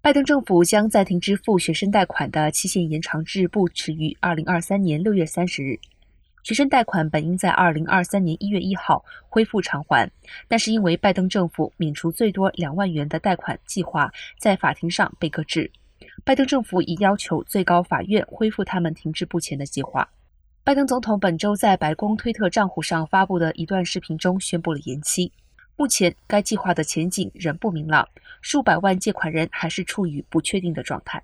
拜登政府将暂停支付学生贷款的期限延长至不迟于二零二三年六月三十日。学生贷款本应在二零二三年一月一号恢复偿还，但是因为拜登政府免除最多两万元的贷款计划在法庭上被搁置，拜登政府已要求最高法院恢复他们停滞不前的计划。拜登总统本周在白宫推特账户上发布的一段视频中宣布了延期。目前，该计划的前景仍不明朗，数百万借款人还是处于不确定的状态。